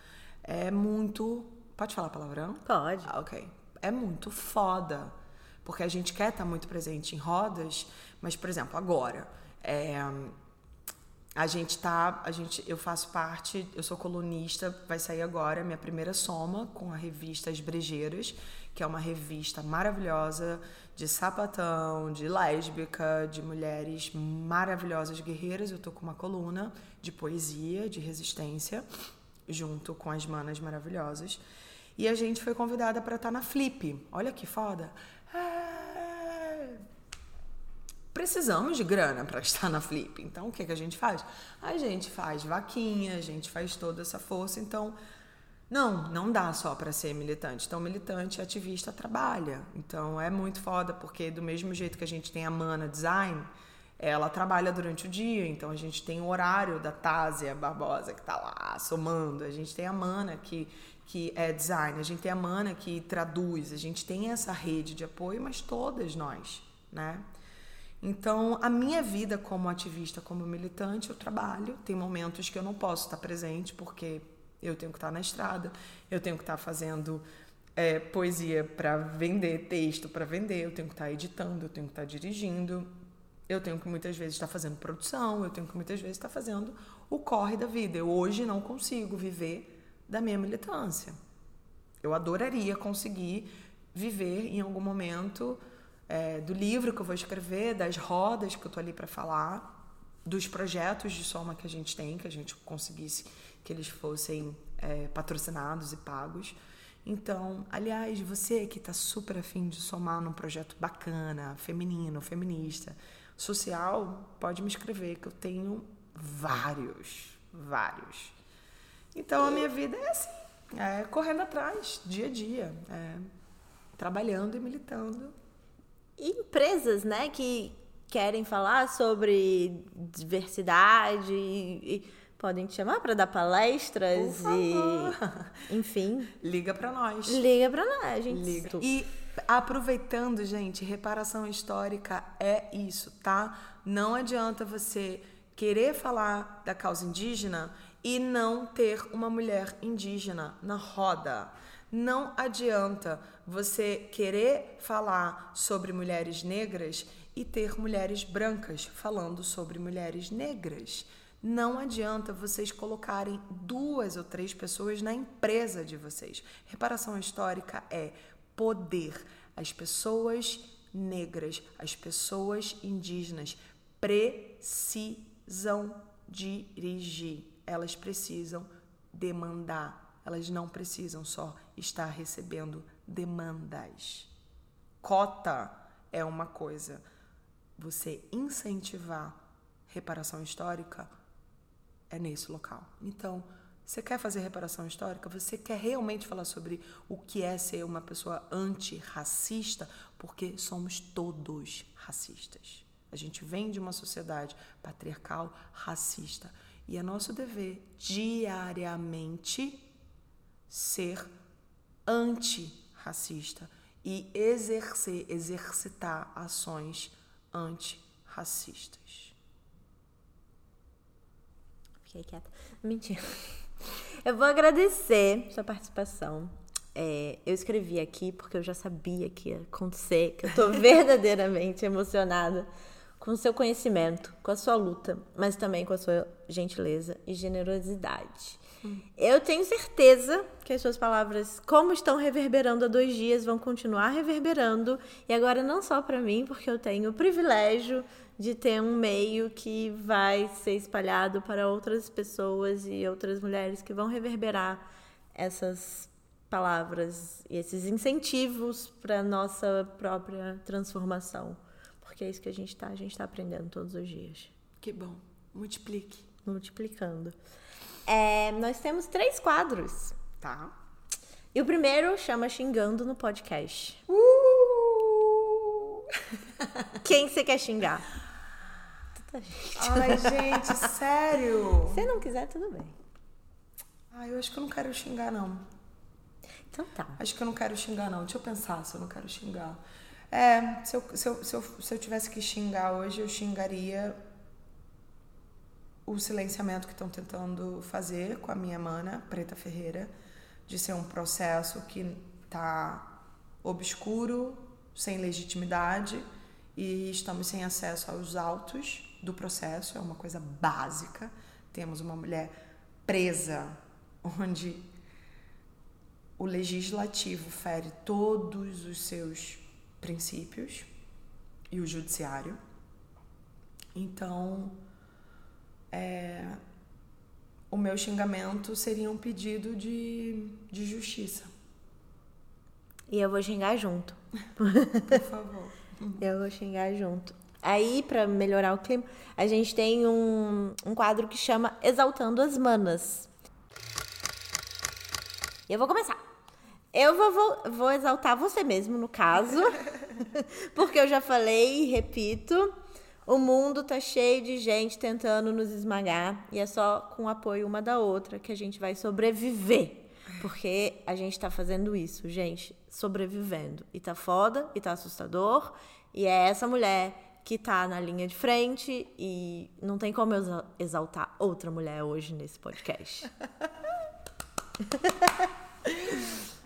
é muito. Pode falar palavrão? Pode. Ah, ok. É muito foda, porque a gente quer estar muito presente em rodas mas, por exemplo, agora, é, a gente tá, a gente, eu faço parte, eu sou colunista, vai sair agora minha primeira soma com a revista As Brejeiras, que é uma revista maravilhosa de sapatão, de lésbica, de mulheres maravilhosas guerreiras. Eu tô com uma coluna de poesia, de resistência, junto com as manas maravilhosas. E a gente foi convidada para estar tá na Flip. Olha que foda. Ah, precisamos de grana para estar na Flip. Então, o que, que a gente faz? A gente faz vaquinha, a gente faz toda essa força. Então, não, não dá só para ser militante. Então, militante, ativista, trabalha. Então, é muito foda, porque do mesmo jeito que a gente tem a Mana Design, ela trabalha durante o dia. Então, a gente tem o horário da Tásia Barbosa, que está lá somando. A gente tem a Mana, que, que é design. A gente tem a Mana, que traduz. A gente tem essa rede de apoio, mas todas nós, né? Então, a minha vida como ativista, como militante, eu trabalho. Tem momentos que eu não posso estar presente porque eu tenho que estar na estrada, eu tenho que estar fazendo é, poesia para vender, texto para vender, eu tenho que estar editando, eu tenho que estar dirigindo, eu tenho que muitas vezes estar fazendo produção, eu tenho que muitas vezes estar fazendo o corre da vida. Eu hoje não consigo viver da minha militância. Eu adoraria conseguir viver em algum momento é, do livro que eu vou escrever, das rodas que eu tô ali para falar, dos projetos de soma que a gente tem, que a gente conseguisse que eles fossem é, patrocinados e pagos. Então, aliás, você que está super afim de somar num projeto bacana, feminino, feminista, social, pode me escrever, que eu tenho vários, vários. Então, a minha vida é assim, é correndo atrás, dia a dia, é, trabalhando e militando empresas, né, que querem falar sobre diversidade e, e podem te chamar para dar palestras e enfim. Liga para nós. Liga para nós, gente. Liga. E Aproveitando, gente, reparação histórica é isso, tá? Não adianta você querer falar da causa indígena e não ter uma mulher indígena na roda. Não adianta você querer falar sobre mulheres negras e ter mulheres brancas falando sobre mulheres negras. Não adianta vocês colocarem duas ou três pessoas na empresa de vocês. Reparação histórica é poder. As pessoas negras, as pessoas indígenas precisam dirigir. Elas precisam demandar. Elas não precisam só estar recebendo demandas. Cota é uma coisa. Você incentivar reparação histórica é nesse local. Então, você quer fazer reparação histórica? Você quer realmente falar sobre o que é ser uma pessoa antirracista? Porque somos todos racistas. A gente vem de uma sociedade patriarcal racista. E é nosso dever diariamente ser antirracista e exercer, exercitar ações antirracistas. Fiquei quieta. Mentira. Eu vou agradecer sua participação. É, eu escrevi aqui porque eu já sabia que ia acontecer, que eu tô verdadeiramente emocionada com seu conhecimento, com a sua luta, mas também com a sua gentileza e generosidade. Hum. Eu tenho certeza que as suas palavras, como estão reverberando há dois dias, vão continuar reverberando. E agora, não só para mim, porque eu tenho o privilégio de ter um meio que vai ser espalhado para outras pessoas e outras mulheres que vão reverberar essas palavras e esses incentivos para nossa própria transformação. Porque é isso que a gente está, a gente está aprendendo todos os dias. Que bom. Multiplique. Multiplicando. É, nós temos três quadros. Tá. E o primeiro chama Xingando no Podcast. Uh! Quem você quer xingar? Ai, gente, sério? Se não quiser, tudo bem. Ai, eu acho que eu não quero xingar, não. Então tá. Acho que eu não quero xingar, não. Deixa eu pensar se eu não quero xingar. É, se eu, se eu, se eu, se eu tivesse que xingar hoje, eu xingaria o silenciamento que estão tentando fazer com a minha mana, Preta Ferreira, de ser um processo que tá obscuro, sem legitimidade e estamos sem acesso aos autos do processo, é uma coisa básica. Temos uma mulher presa, onde o legislativo fere todos os seus princípios e o judiciário. Então, é, o meu xingamento seria um pedido de, de justiça. E eu vou xingar junto. Por favor. eu vou xingar junto. Aí, para melhorar o clima, a gente tem um, um quadro que chama Exaltando as Manas. Eu vou começar. Eu vou, vou, vou exaltar você mesmo, no caso, porque eu já falei e repito. O mundo tá cheio de gente tentando nos esmagar e é só com o apoio uma da outra que a gente vai sobreviver. Porque a gente tá fazendo isso, gente, sobrevivendo. E tá foda, e tá assustador. E é essa mulher que tá na linha de frente e não tem como eu exaltar outra mulher hoje nesse podcast.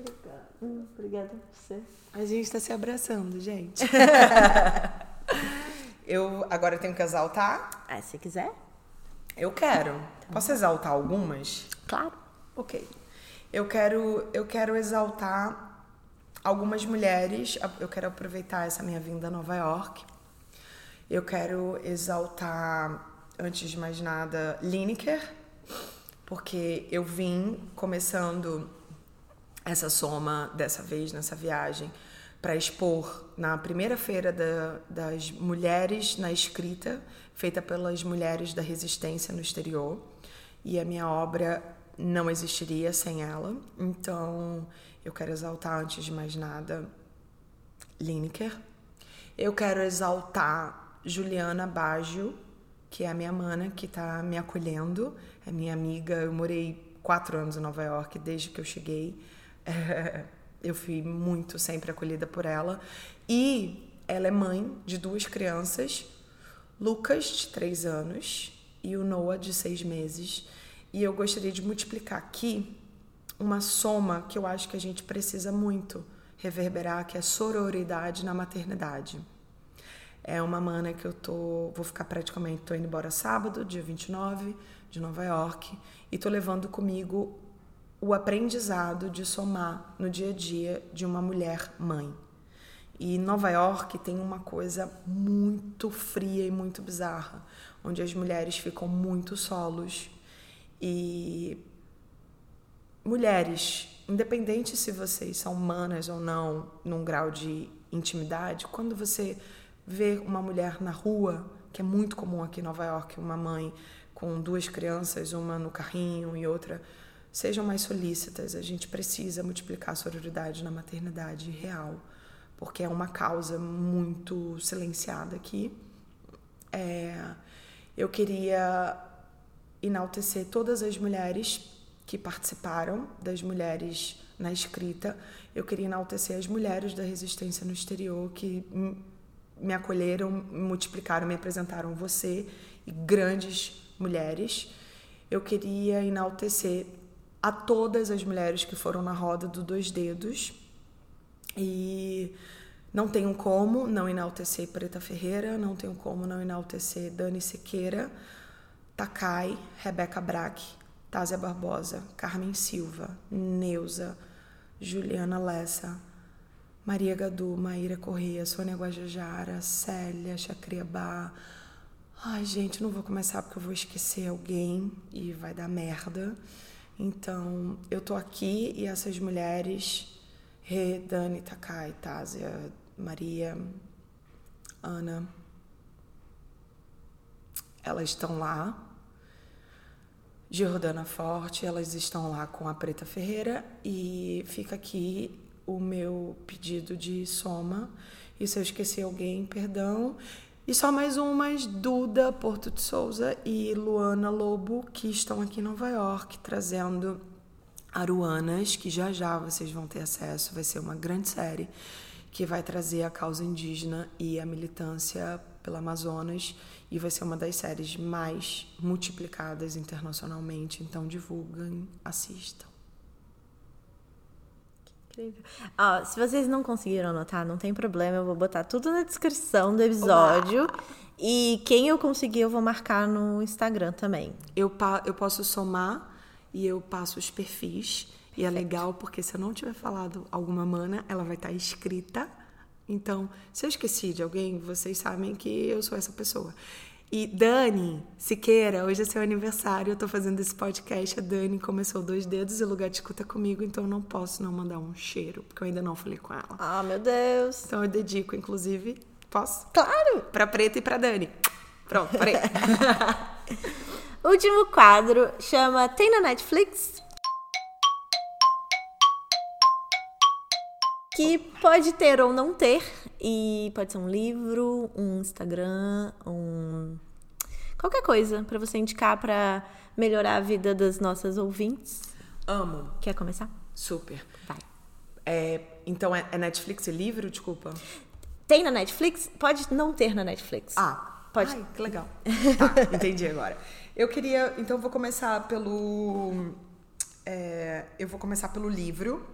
Obrigada. Hum, obrigada por você. A gente tá se abraçando, gente. eu agora tenho que exaltar? É, se quiser. Eu quero. Posso exaltar algumas? Claro. Ok. Eu quero, eu quero exaltar algumas mulheres. Eu quero aproveitar essa minha vinda a Nova York eu quero exaltar, antes de mais nada, Lineker, porque eu vim começando essa soma dessa vez, nessa viagem, para expor na primeira feira da, das mulheres na escrita, feita pelas mulheres da resistência no exterior. E a minha obra não existiria sem ela. Então, eu quero exaltar, antes de mais nada, Lineker. Eu quero exaltar Juliana Baggio, que é a minha mana, que está me acolhendo, é minha amiga. Eu morei quatro anos em Nova York desde que eu cheguei. É, Eu fui muito sempre acolhida por ela. E ela é mãe de duas crianças, Lucas, de três anos, e o Noah, de seis meses. E eu gostaria de multiplicar aqui uma soma que eu acho que a gente precisa muito reverberar, que é sororidade na maternidade. É uma mana que eu tô, vou ficar praticamente, tô indo embora sábado, dia 29, de Nova York, e tô levando comigo o aprendizado de somar no dia a dia de uma mulher mãe. E Nova York tem uma coisa muito fria e muito bizarra, onde as mulheres ficam muito solos e mulheres, independente se vocês são humanas ou não, num grau de intimidade, quando você vê uma mulher na rua, que é muito comum aqui em Nova York, uma mãe com duas crianças, uma no carrinho e outra, sejam mais solícitas. A gente precisa multiplicar a sororidade na maternidade real, porque é uma causa muito silenciada aqui. É, eu queria enaltecer todas as mulheres que participaram, das mulheres na escrita. Eu queria enaltecer as mulheres da resistência no exterior que me acolheram, multiplicaram, me apresentaram você e grandes mulheres. Eu queria enaltecer a todas as mulheres que foram na roda do Dois Dedos e não tenho como não enaltecer Preta Ferreira, não tenho como não enaltecer Dani Sequeira, Takai, Rebeca Braque, Tásia Barbosa, Carmen Silva, Neuza, Juliana Lessa, Maria Gadu, Maíra Corrêa, Sônia Guajajara, Célia Chacriabá. Ai, gente, não vou começar porque eu vou esquecer alguém e vai dar merda. Então, eu tô aqui e essas mulheres, Rê, Dani, Takai, Tásia, Maria, Ana, elas estão lá. Jordana Forte, elas estão lá com a Preta Ferreira e fica aqui o meu pedido de soma. E se eu esqueci alguém, perdão. E só mais umas, Duda Porto de Souza e Luana Lobo, que estão aqui em Nova York, trazendo Aruanas, que já já vocês vão ter acesso. Vai ser uma grande série que vai trazer a causa indígena e a militância pela Amazonas. E vai ser uma das séries mais multiplicadas internacionalmente. Então divulguem, assistam. Incrível. Ó, se vocês não conseguiram anotar, não tem problema, eu vou botar tudo na descrição do episódio. E quem eu conseguir, eu vou marcar no Instagram também. Eu, eu posso somar e eu passo os perfis. E é legal porque se eu não tiver falado alguma mana, ela vai estar escrita. Então, se eu esqueci de alguém, vocês sabem que eu sou essa pessoa. E Dani Siqueira, hoje é seu aniversário, eu tô fazendo esse podcast. A Dani começou dois dedos e lugar de escuta comigo, então eu não posso não mandar um cheiro, porque eu ainda não falei com ela. Ah, meu Deus. Então eu dedico, inclusive, posso? Claro! Pra Preta e pra Dani. Pronto, parei. Último quadro chama Tem na Netflix? Que pode ter ou não ter, e pode ser um livro, um Instagram, um. qualquer coisa para você indicar para melhorar a vida das nossas ouvintes. Amo. Quer começar? Super. Vai. É, então é, é Netflix e livro, desculpa? Tem na Netflix? Pode não ter na Netflix. Ah, pode. Ai, que legal. tá, entendi agora. Eu queria, então vou começar pelo, é, eu vou começar pelo livro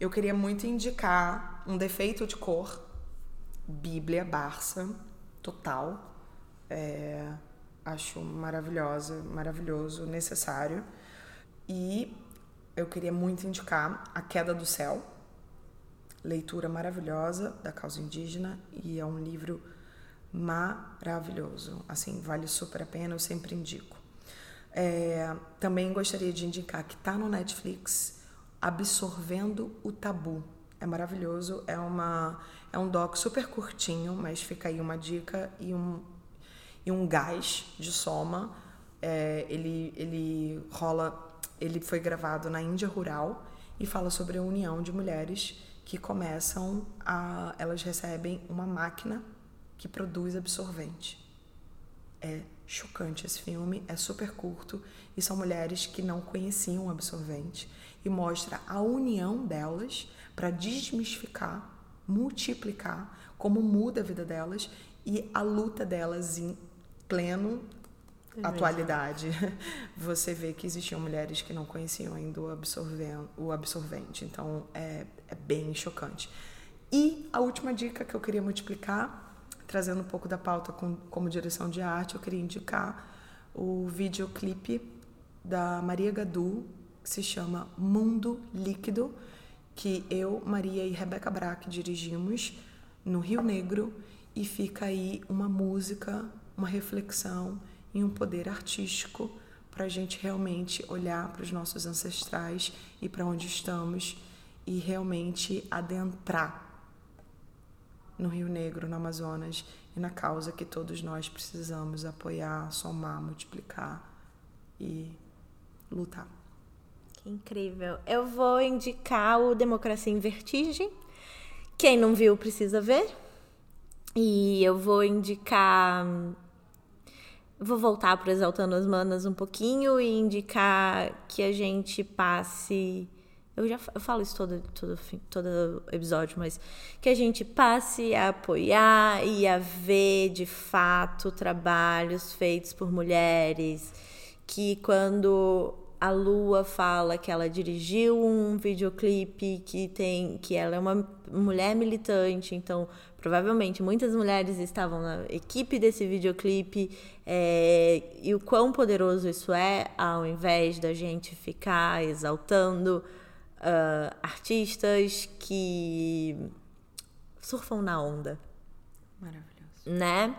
eu queria muito indicar um defeito de cor, Bíblia Barça, total. É, acho maravilhosa, maravilhoso, necessário. E eu queria muito indicar A Queda do Céu, leitura maravilhosa da causa indígena e é um livro maravilhoso. Assim, vale super a pena, eu sempre indico. É, também gostaria de indicar que está no Netflix Absorvendo o Tabu. É maravilhoso, é, uma, é um doc super curtinho, mas fica aí uma dica e um, e um gás de soma. É, ele, ele rola, ele foi gravado na Índia Rural e fala sobre a união de mulheres que começam a. Elas recebem uma máquina que produz absorvente. É chocante esse filme, é super curto e são mulheres que não conheciam absorvente e mostra a união delas para desmistificar, multiplicar como muda a vida delas e a luta delas em pleno é atualidade. Você vê que existiam mulheres que não conheciam ainda o, absorvente, o absorvente. Então é, é bem chocante. E a última dica que eu queria multiplicar, trazendo um pouco da pauta com, como direção de arte, eu queria indicar o videoclipe da Maria Gadu, que se chama Mundo Líquido, que eu, Maria e Rebeca Braque dirigimos no Rio Negro e fica aí uma música, uma reflexão e um poder artístico para a gente realmente olhar para os nossos ancestrais e para onde estamos e realmente adentrar no Rio Negro, no Amazonas e na causa que todos nós precisamos apoiar, somar, multiplicar e lutar. Que incrível. Eu vou indicar o Democracia em Vertigem. Quem não viu precisa ver. E eu vou indicar. Vou voltar para Exaltando as Manas um pouquinho e indicar que a gente passe. Eu já eu falo isso todo, todo, todo episódio, mas que a gente passe a apoiar e a ver de fato trabalhos feitos por mulheres. Que quando a Lua fala que ela dirigiu um videoclipe que tem que ela é uma mulher militante, então provavelmente muitas mulheres estavam na equipe desse videoclipe é, e o quão poderoso isso é, ao invés da gente ficar exaltando uh, artistas que surfam na onda. Maravilhoso. Né?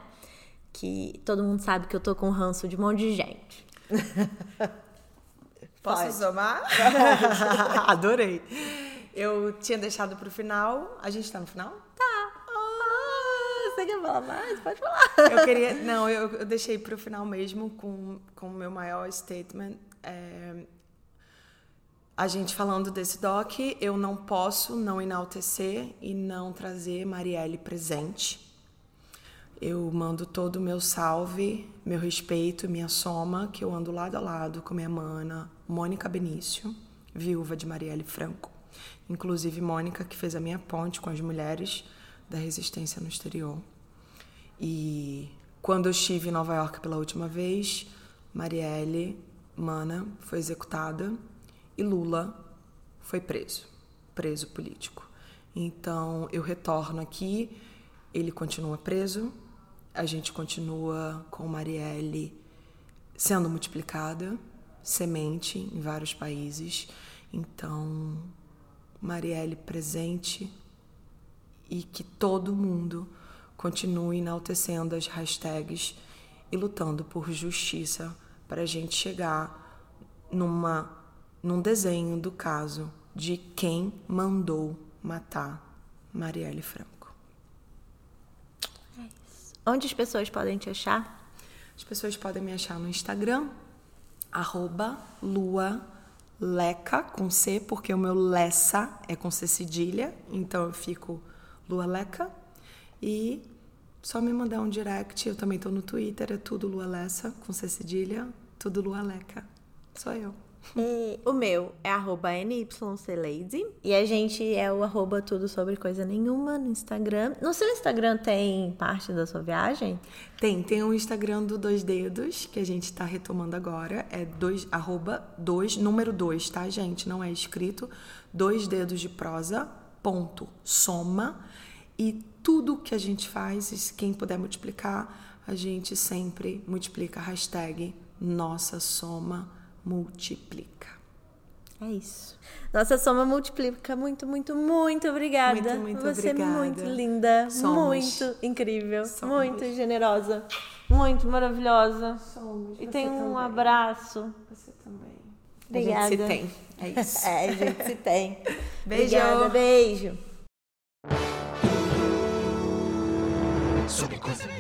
Que todo mundo sabe que eu tô com ranço de um monte de gente. Posso Pode. somar? Adorei. Eu tinha deixado pro final. A gente tá no final? Tá. Oh, você quer falar mais? Pode falar. Eu queria. Não, eu, eu deixei pro final mesmo com, o meu maior statement. É, a gente falando desse doc, eu não posso não enaltecer e não trazer Marielle presente. Eu mando todo o meu salve, meu respeito, minha soma, que eu ando lado a lado com minha mana, Mônica Benício, viúva de Marielle Franco. Inclusive, Mônica, que fez a minha ponte com as mulheres da resistência no exterior. E quando eu estive em Nova York pela última vez, Marielle, mana, foi executada e Lula foi preso preso político. Então, eu retorno aqui, ele continua preso, a gente continua com Marielle sendo multiplicada, semente em vários países. Então, Marielle presente e que todo mundo continue enaltecendo as hashtags e lutando por justiça para a gente chegar numa, num desenho do caso de quem mandou matar Marielle Franco. Onde as pessoas podem te achar? As pessoas podem me achar no Instagram, arroba lualeca, com C, porque o meu Lessa é com C cedilha, então eu fico lualeca. E só me mandar um direct, eu também estou no Twitter, é tudo lualessa, com C cedilha, tudo lualeca. Sou eu. E o meu é arroba NYCLady. E a gente é o arroba tudo sobre coisa nenhuma no Instagram. No seu Instagram tem parte da sua viagem? Tem, tem o Instagram do Dois Dedos, que a gente está retomando agora. É dois, arroba dois, número dois, tá, gente? Não é escrito. Dois dedos de prosa, ponto, soma. E tudo que a gente faz, quem puder multiplicar, a gente sempre multiplica hashtag nossa soma multiplica. É isso. Nossa soma multiplica. Muito, muito, muito obrigada. Muito, muito Você obrigada. é muito linda, Somos. muito incrível, Somos. muito generosa, muito maravilhosa. Somos. E tem um abraço. Você também. Obrigada. A gente se tem. É isso. É, a gente se tem. Beijo. Obrigada, beijo. Sobre coisa.